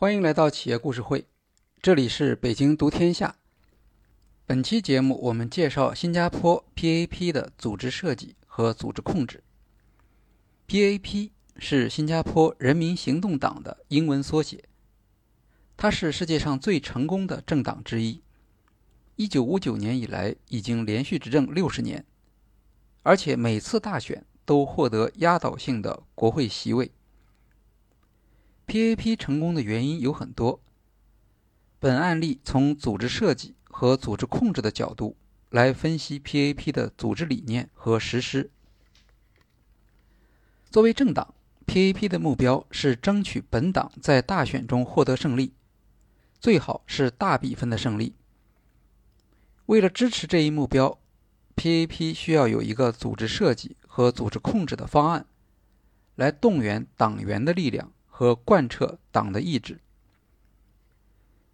欢迎来到企业故事会，这里是北京读天下。本期节目我们介绍新加坡 PAP 的组织设计和组织控制。PAP 是新加坡人民行动党的英文缩写，它是世界上最成功的政党之一。一九五九年以来，已经连续执政六十年，而且每次大选都获得压倒性的国会席位。PAP 成功的原因有很多。本案例从组织设计和组织控制的角度来分析 PAP 的组织理念和实施。作为政党，PAP 的目标是争取本党在大选中获得胜利，最好是大比分的胜利。为了支持这一目标，PAP 需要有一个组织设计和组织控制的方案，来动员党员的力量。和贯彻党的意志。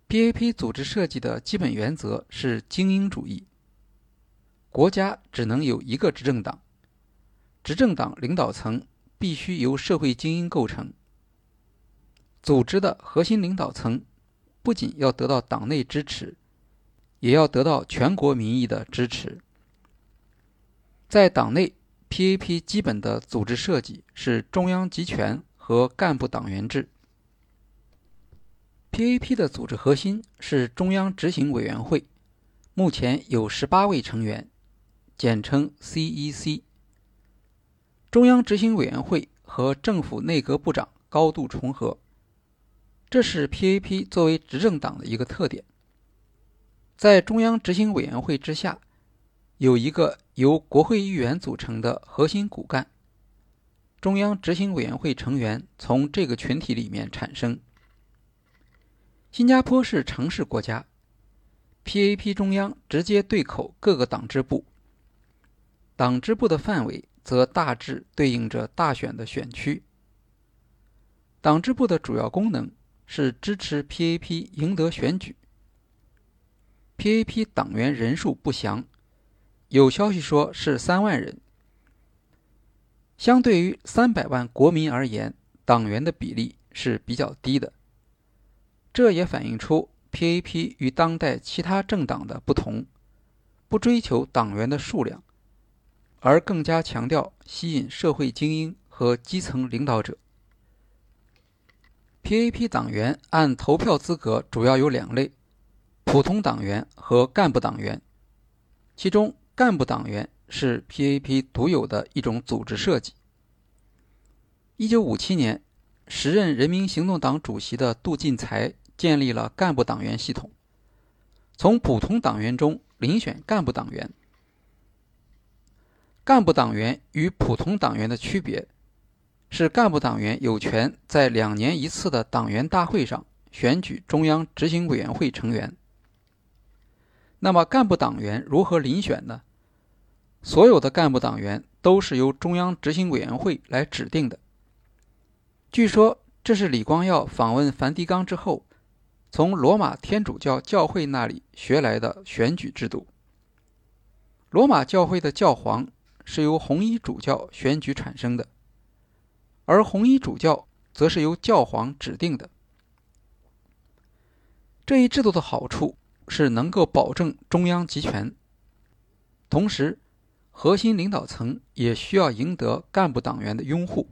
PAP 组织设计的基本原则是精英主义。国家只能有一个执政党，执政党领导层必须由社会精英构成。组织的核心领导层不仅要得到党内支持，也要得到全国民意的支持。在党内，PAP 基本的组织设计是中央集权。和干部党员制。PAP 的组织核心是中央执行委员会，目前有十八位成员，简称 CEC。中央执行委员会和政府内阁部长高度重合，这是 PAP 作为执政党的一个特点。在中央执行委员会之下，有一个由国会议员组成的核心骨干。中央执行委员会成员从这个群体里面产生。新加坡是城市国家，PAP 中央直接对口各个党支部，党支部的范围则大致对应着大选的选区。党支部的主要功能是支持 PAP 赢得选举。PAP 党员人数不详，有消息说是三万人。相对于三百万国民而言，党员的比例是比较低的。这也反映出 PAP 与当代其他政党的不同，不追求党员的数量，而更加强调吸引社会精英和基层领导者。PAP 党员按投票资格主要有两类：普通党员和干部党员。其中，干部党员。是 PAP 独有的一种组织设计。一九五七年，时任人民行动党主席的杜进才建立了干部党员系统，从普通党员中遴选干部党员。干部党员与普通党员的区别是，干部党员有权在两年一次的党员大会上选举中央执行委员会成员。那么，干部党员如何遴选呢？所有的干部党员都是由中央执行委员会来指定的。据说这是李光耀访问梵蒂冈之后，从罗马天主教教会那里学来的选举制度。罗马教会的教皇是由红衣主教选举产生的，而红衣主教则是由教皇指定的。这一制度的好处是能够保证中央集权，同时。核心领导层也需要赢得干部党员的拥护，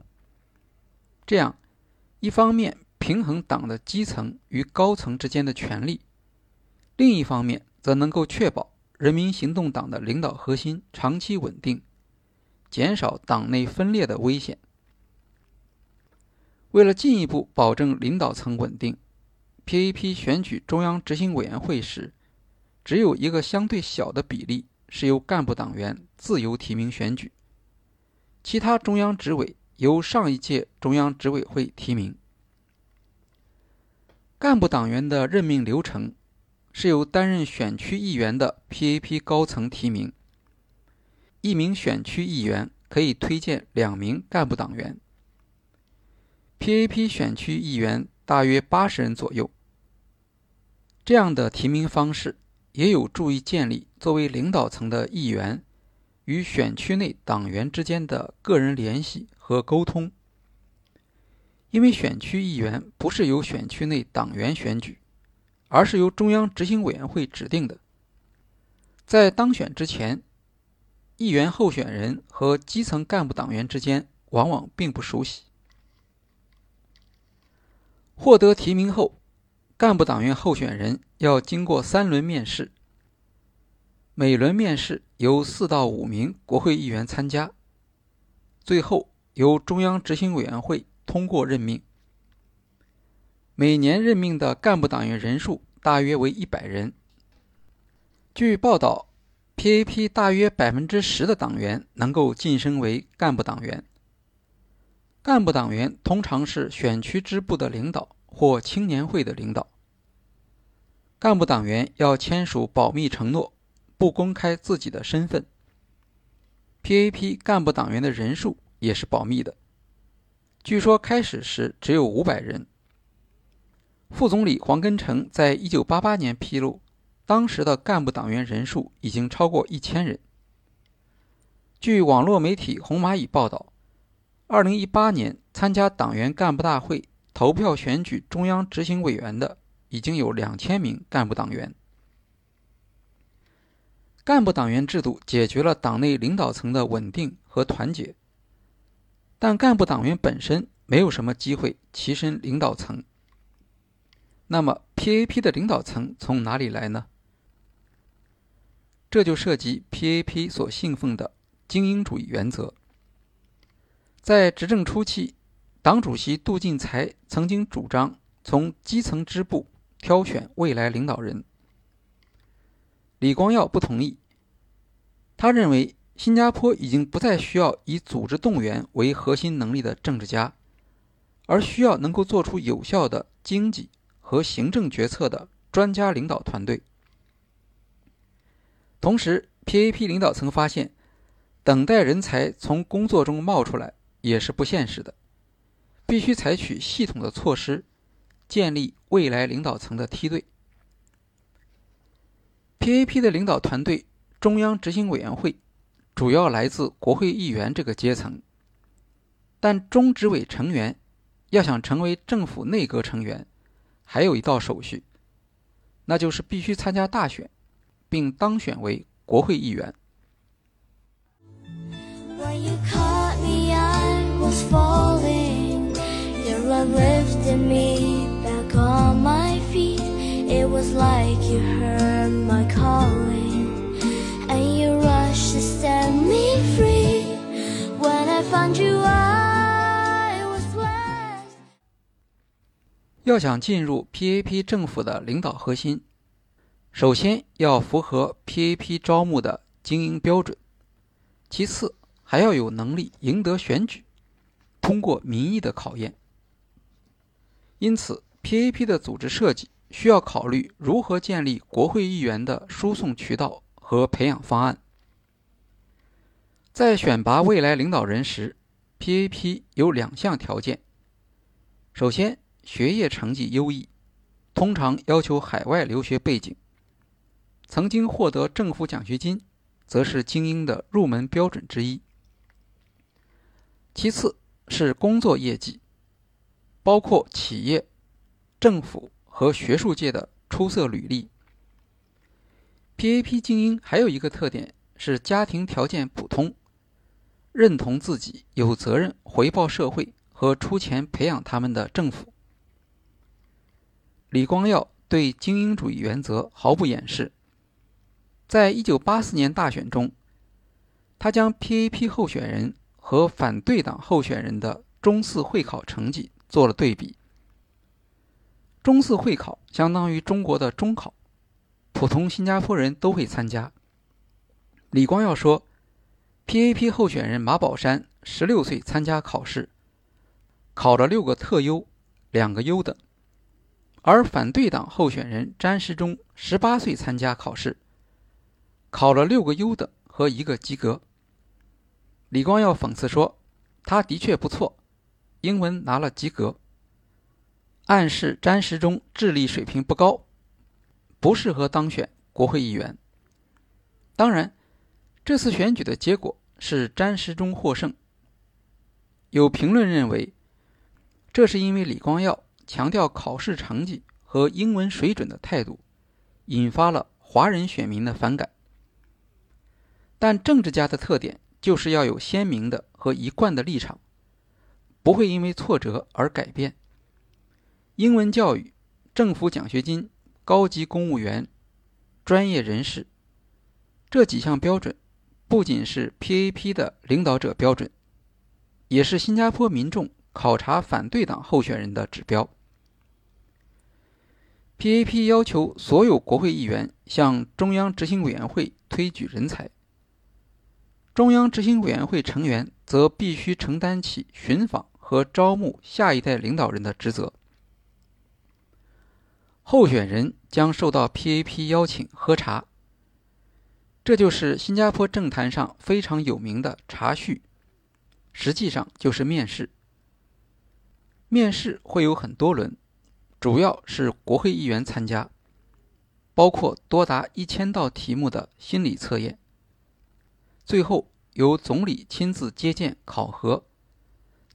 这样，一方面平衡党的基层与高层之间的权力，另一方面则能够确保人民行动党的领导核心长期稳定，减少党内分裂的危险。为了进一步保证领导层稳定，PAP 选举中央执行委员会时，只有一个相对小的比例。是由干部党员自由提名选举，其他中央执委由上一届中央执委会提名。干部党员的任命流程是由担任选区议员的 PAP 高层提名，一名选区议员可以推荐两名干部党员。PAP 选区议员大约八十人左右，这样的提名方式。也有助于建立作为领导层的议员与选区内党员之间的个人联系和沟通。因为选区议员不是由选区内党员选举，而是由中央执行委员会指定的。在当选之前，议员候选人和基层干部党员之间往往并不熟悉。获得提名后，干部党员候选人要经过三轮面试，每轮面试由四到五名国会议员参加，最后由中央执行委员会通过任命。每年任命的干部党员人数大约为一百人。据报道，PAP 大约百分之十的党员能够晋升为干部党员。干部党员通常是选区支部的领导或青年会的领导。干部党员要签署保密承诺，不公开自己的身份。PAP 干部党员的人数也是保密的。据说开始时只有五百人。副总理黄根成在一九八八年披露。当时的干部党员人数已经超过一千人。据网络媒体红蚂蚁报道，二零一八年参加党员干部大会投票选举中央执行委员的已经有两千名干部党员。干部党员制度解决了党内领导层的稳定和团结，但干部党员本身没有什么机会跻身领导层。那么，PAP 的领导层从哪里来呢？这就涉及 PAP 所信奉的精英主义原则。在执政初期，党主席杜进才曾经主张从基层支部挑选未来领导人。李光耀不同意，他认为新加坡已经不再需要以组织动员为核心能力的政治家，而需要能够做出有效的经济和行政决策的专家领导团队。同时，PAP 领导层发现，等待人才从工作中冒出来也是不现实的，必须采取系统的措施，建立未来领导层的梯队。PAP 的领导团队中央执行委员会主要来自国会议员这个阶层，但中执委成员要想成为政府内阁成员，还有一道手续，那就是必须参加大选。并当选为国会议员。When i found you i was blessed 要想进入 PAP 政府的领导核心。首先要符合 PAP 招募的精英标准，其次还要有能力赢得选举，通过民意的考验。因此，PAP 的组织设计需要考虑如何建立国会议员的输送渠道和培养方案。在选拔未来领导人时，PAP 有两项条件：首先，学业成绩优异，通常要求海外留学背景。曾经获得政府奖学金，则是精英的入门标准之一。其次是工作业绩，包括企业、政府和学术界的出色履历。PAP 精英还有一个特点是家庭条件普通，认同自己有责任回报社会和出钱培养他们的政府。李光耀对精英主义原则毫不掩饰。在一九八四年大选中，他将 PAP 候选人和反对党候选人的中四会考成绩做了对比。中四会考相当于中国的中考，普通新加坡人都会参加。李光耀说，PAP 候选人马宝山十六岁参加考试，考了六个特优，两个优等；而反对党候选人詹时中十八岁参加考试。考了六个优等和一个及格。李光耀讽刺说：“他的确不错，英文拿了及格。”暗示詹时中智力水平不高，不适合当选国会议员。当然，这次选举的结果是詹时中获胜。有评论认为，这是因为李光耀强调考试成绩和英文水准的态度，引发了华人选民的反感。但政治家的特点就是要有鲜明的和一贯的立场，不会因为挫折而改变。英文教育、政府奖学金、高级公务员、专业人士这几项标准，不仅是 PAP 的领导者标准，也是新加坡民众。考察反对党候选人的指标。PAP 要求所有国会议员向中央执行委员会推举人才，中央执行委员会成员则必须承担起寻访和招募下一代领导人的职责。候选人将受到 PAP 邀请喝茶，这就是新加坡政坛上非常有名的茶叙，实际上就是面试。面试会有很多轮，主要是国会议员参加，包括多达一千道题目的心理测验。最后由总理亲自接见考核，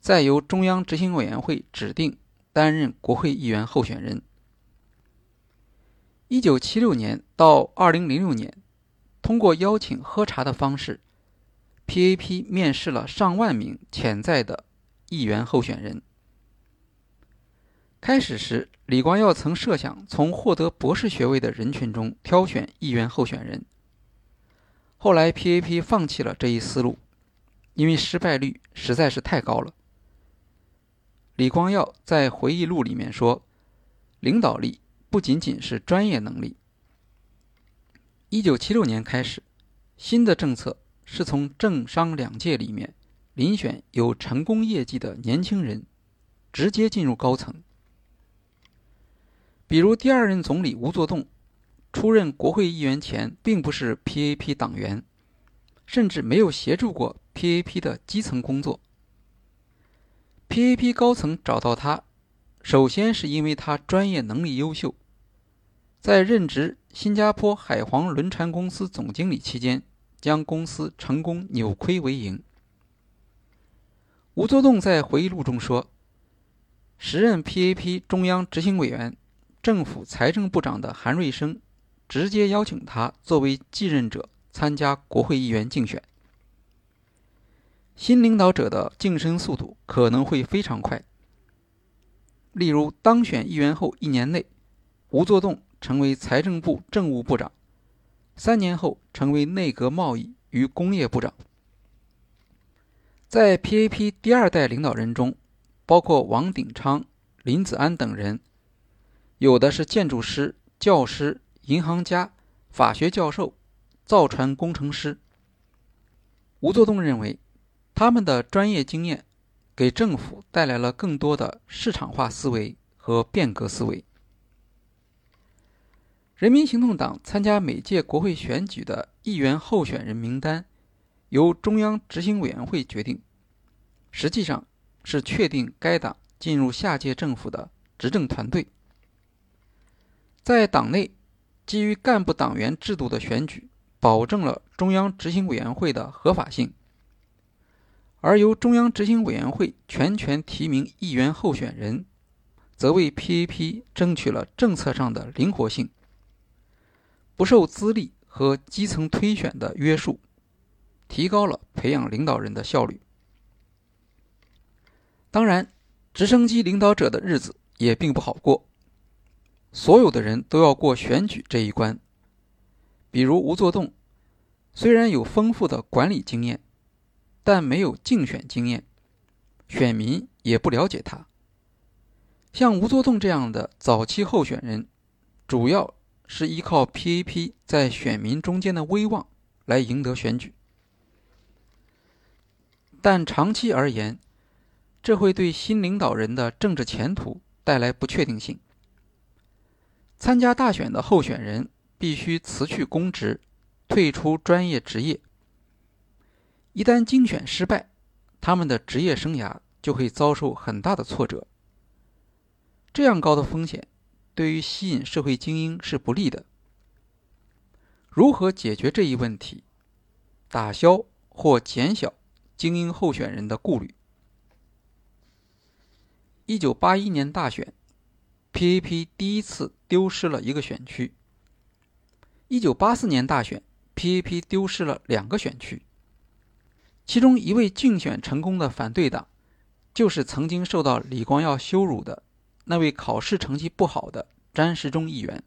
再由中央执行委员会指定担任国会议员候选人。一九七六年到二零零六年，通过邀请喝茶的方式，PAP 面试了上万名潜在的议员候选人。开始时，李光耀曾设想从获得博士学位的人群中挑选议员候选人。后来，PAP 放弃了这一思路，因为失败率实在是太高了。李光耀在回忆录里面说：“领导力不仅仅是专业能力。”一九七六年开始，新的政策是从政商两界里面遴选有成功业绩的年轻人，直接进入高层。比如，第二任总理吴作栋出任国会议员前，并不是 PAP 党员，甚至没有协助过 PAP 的基层工作。PAP 高层找到他，首先是因为他专业能力优秀，在任职新加坡海皇轮船公司总经理期间，将公司成功扭亏为盈。吴作栋在回忆录中说：“时任 PAP 中央执行委员。”政府财政部长的韩瑞生直接邀请他作为继任者参加国会议员竞选。新领导者的晋升速度可能会非常快。例如，当选议员后一年内，吴作栋成为财政部政务部长，三年后成为内阁贸易与工业部长。在 PAP 第二代领导人中，包括王鼎昌、林子安等人。有的是建筑师、教师、银行家、法学教授、造船工程师。吴作栋认为，他们的专业经验给政府带来了更多的市场化思维和变革思维。人民行动党参加每届国会选举的议员候选人名单由中央执行委员会决定，实际上是确定该党进入下届政府的执政团队。在党内，基于干部党员制度的选举，保证了中央执行委员会的合法性；而由中央执行委员会全权提名议员候选人，则为 PAP 争取了政策上的灵活性，不受资历和基层推选的约束，提高了培养领导人的效率。当然，直升机领导者的日子也并不好过。所有的人都要过选举这一关。比如吴作栋，虽然有丰富的管理经验，但没有竞选经验，选民也不了解他。像吴作栋这样的早期候选人，主要是依靠 PAP 在选民中间的威望来赢得选举。但长期而言，这会对新领导人的政治前途带来不确定性。参加大选的候选人必须辞去公职，退出专业职业。一旦竞选失败，他们的职业生涯就会遭受很大的挫折。这样高的风险，对于吸引社会精英是不利的。如何解决这一问题，打消或减小精英候选人的顾虑？1981年大选，PAP 第一次丢失了一个选区。1984年大选，PAP 丢失了两个选区。其中一位竞选成功的反对党，就是曾经受到李光耀羞辱的那位考试成绩不好的詹时中议员。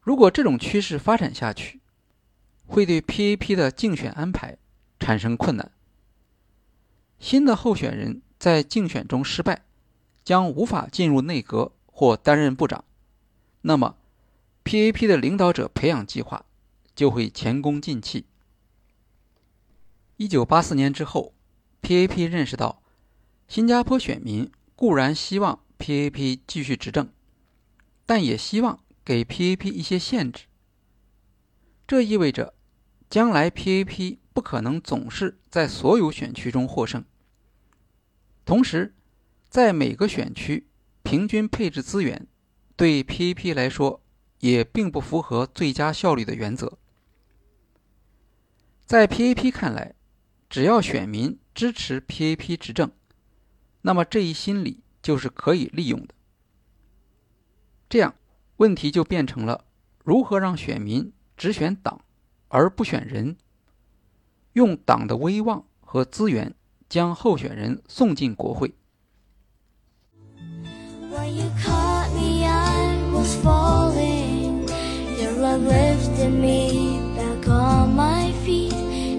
如果这种趋势发展下去，会对 PAP 的竞选安排产生困难。新的候选人在竞选中失败，将无法进入内阁或担任部长，那么 PAP 的领导者培养计划就会前功尽弃。一九八四年之后，PAP 认识到，新加坡选民固然希望 PAP 继续执政，但也希望给 PAP 一些限制。这意味着，将来 PAP 不可能总是在所有选区中获胜。同时，在每个选区平均配置资源，对 PAP 来说也并不符合最佳效率的原则。在 PAP 看来，只要选民支持 PAP 执政，那么这一心理就是可以利用的。这样，问题就变成了如何让选民。只选党而不选人，用党的威望和资源将候选人送进国会。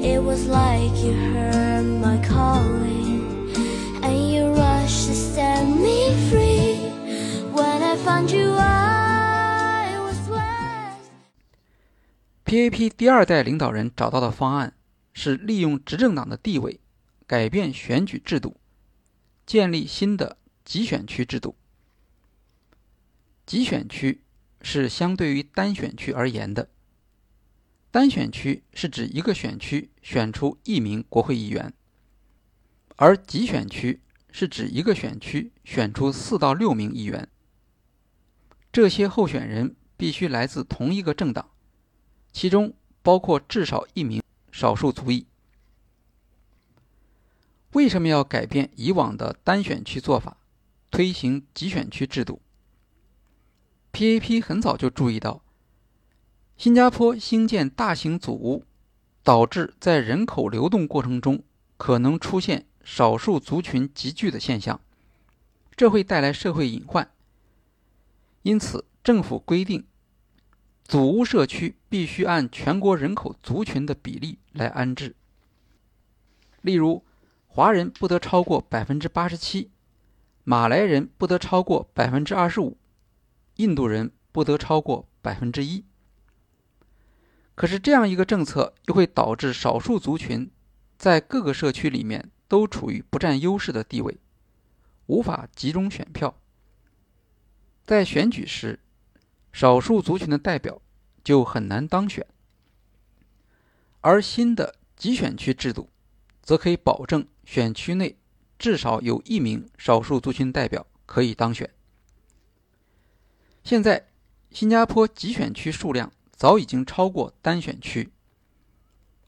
It was like you heard my calling and you rushed to set me free. When i found you i was worse pap 第二代领导人找到的方案是利用执政党的地位改变选举制度建立新的集选区制度。集选区是相对于单选区而言的。单选区是指一个选区选出一名国会议员，而集选区是指一个选区选出四到六名议员。这些候选人必须来自同一个政党。其中包括至少一名少数族裔。为什么要改变以往的单选区做法，推行集选区制度？PAP 很早就注意到，新加坡兴建大型祖屋，导致在人口流动过程中可能出现少数族群集聚的现象，这会带来社会隐患。因此，政府规定。祖屋社区必须按全国人口族群的比例来安置。例如，华人不得超过百分之八十七，马来人不得超过百分之二十五，印度人不得超过百分之一。可是，这样一个政策又会导致少数族群在各个社区里面都处于不占优势的地位，无法集中选票。在选举时，少数族群的代表就很难当选，而新的集选区制度则可以保证选区内至少有一名少数族群代表可以当选。现在，新加坡集选区数量早已经超过单选区。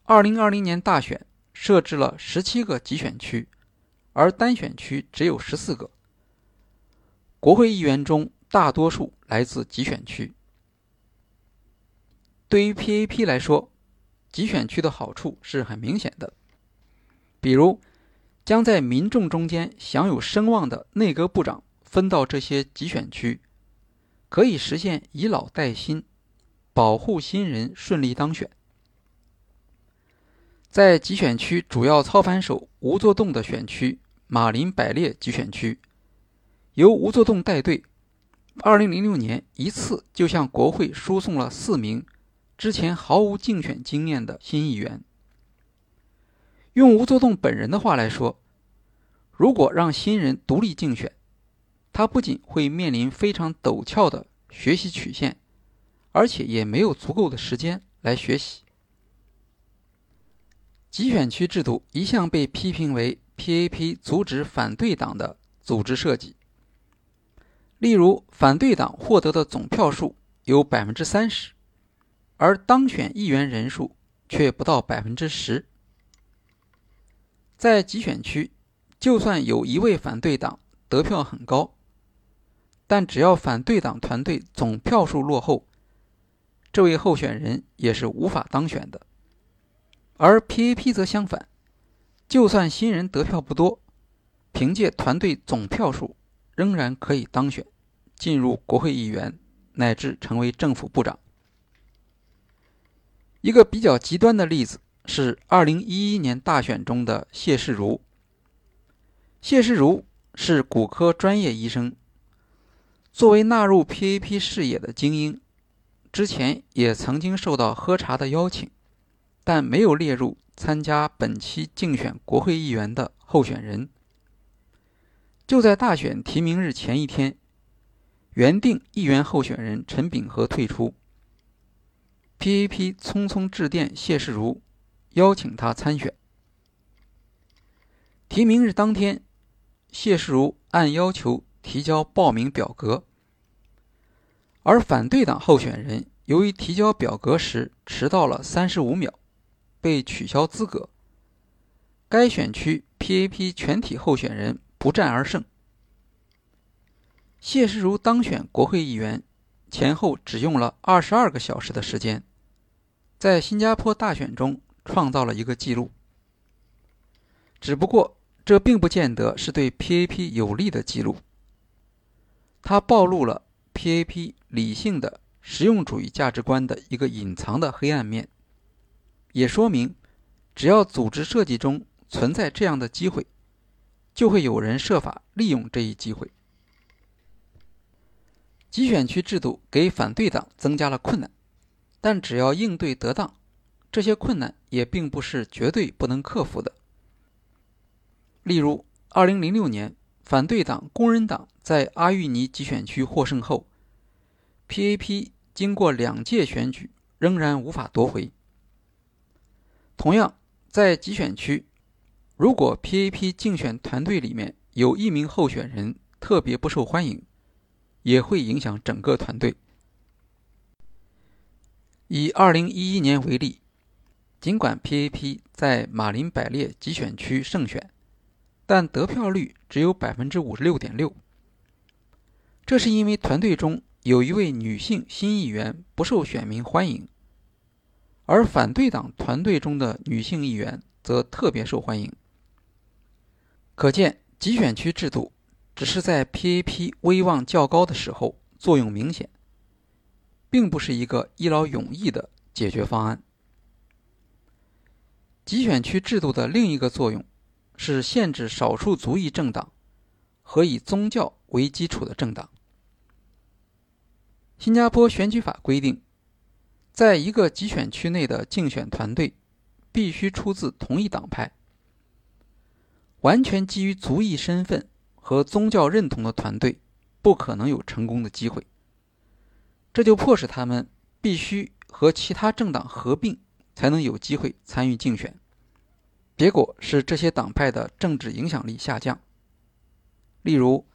二零二零年大选设置了十七个集选区，而单选区只有十四个。国会议员中。大多数来自集选区。对于 PAP 来说，集选区的好处是很明显的，比如将在民众中间享有声望的内阁部长分到这些集选区，可以实现以老带新，保护新人顺利当选。在集选区主要操盘手吴作栋的选区马林百列集选区，由吴作栋带队。二零零六年，一次就向国会输送了四名之前毫无竞选经验的新议员。用吴作栋本人的话来说，如果让新人独立竞选，他不仅会面临非常陡峭的学习曲线，而且也没有足够的时间来学习。集选区制度一向被批评为 PAP 阻止反对党的组织设计。例如，反对党获得的总票数有百分之三十，而当选议员人数却不到百分之十。在集选区，就算有一位反对党得票很高，但只要反对党团队总票数落后，这位候选人也是无法当选的。而 PAP 则相反，就算新人得票不多，凭借团队总票数，仍然可以当选，进入国会议员，乃至成为政府部长。一个比较极端的例子是2011年大选中的谢世如。谢世如是骨科专业医生，作为纳入 PAP 视野的精英，之前也曾经受到喝茶的邀请。但没有列入参加本期竞选国会议员的候选人。就在大选提名日前一天，原定议员候选人陈炳和退出，PAP 匆匆致电谢世如，邀请他参选。提名日当天，谢世如按要求提交报名表格，而反对党候选人由于提交表格时迟到了三十五秒。被取消资格，该选区 PAP 全体候选人不战而胜。谢世如当选国会议员前后只用了二十二个小时的时间，在新加坡大选中创造了一个纪录。只不过，这并不见得是对 PAP 有利的记录。它暴露了 PAP 理性的实用主义价值观的一个隐藏的黑暗面。也说明，只要组织设计中存在这样的机会，就会有人设法利用这一机会。集选区制度给反对党增加了困难，但只要应对得当，这些困难也并不是绝对不能克服的。例如，2006年反对党工人党在阿育尼集选区获胜后，PAP 经过两届选举仍然无法夺回。同样，在集选区，如果 PAP 竞选团队里面有一名候选人特别不受欢迎，也会影响整个团队。以2011年为例，尽管 PAP 在马林百列集选区胜选，但得票率只有百分之五十六点六。这是因为团队中有一位女性新议员不受选民欢迎。而反对党团队中的女性议员则特别受欢迎。可见，集选区制度只是在 PAP 威望较高的时候作用明显，并不是一个一劳永逸的解决方案。集选区制度的另一个作用是限制少数族裔政党和以宗教为基础的政党。新加坡选举法规定。在一个集选区内的竞选团队，必须出自同一党派。完全基于族裔身份和宗教认同的团队，不可能有成功的机会。这就迫使他们必须和其他政党合并，才能有机会参与竞选。结果是这些党派的政治影响力下降。例如，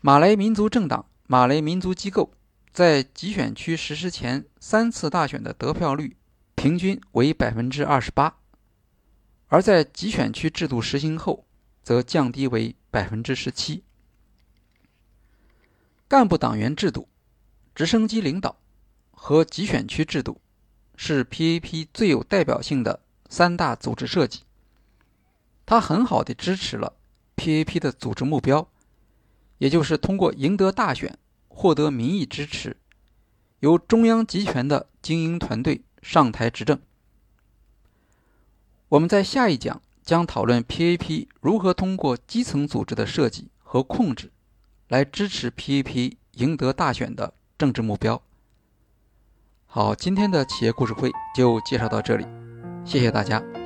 马来民族政党、马来民族机构。在集选区实施前三次大选的得票率平均为百分之二十八，而在集选区制度实行后，则降低为百分之十七。干部党员制度、直升机领导和集选区制度是 PAP 最有代表性的三大组织设计。它很好的支持了 PAP 的组织目标，也就是通过赢得大选。获得民意支持，由中央集权的精英团队上台执政。我们在下一讲将讨论 PAP 如何通过基层组织的设计和控制，来支持 PAP 赢得大选的政治目标。好，今天的企业故事会就介绍到这里，谢谢大家。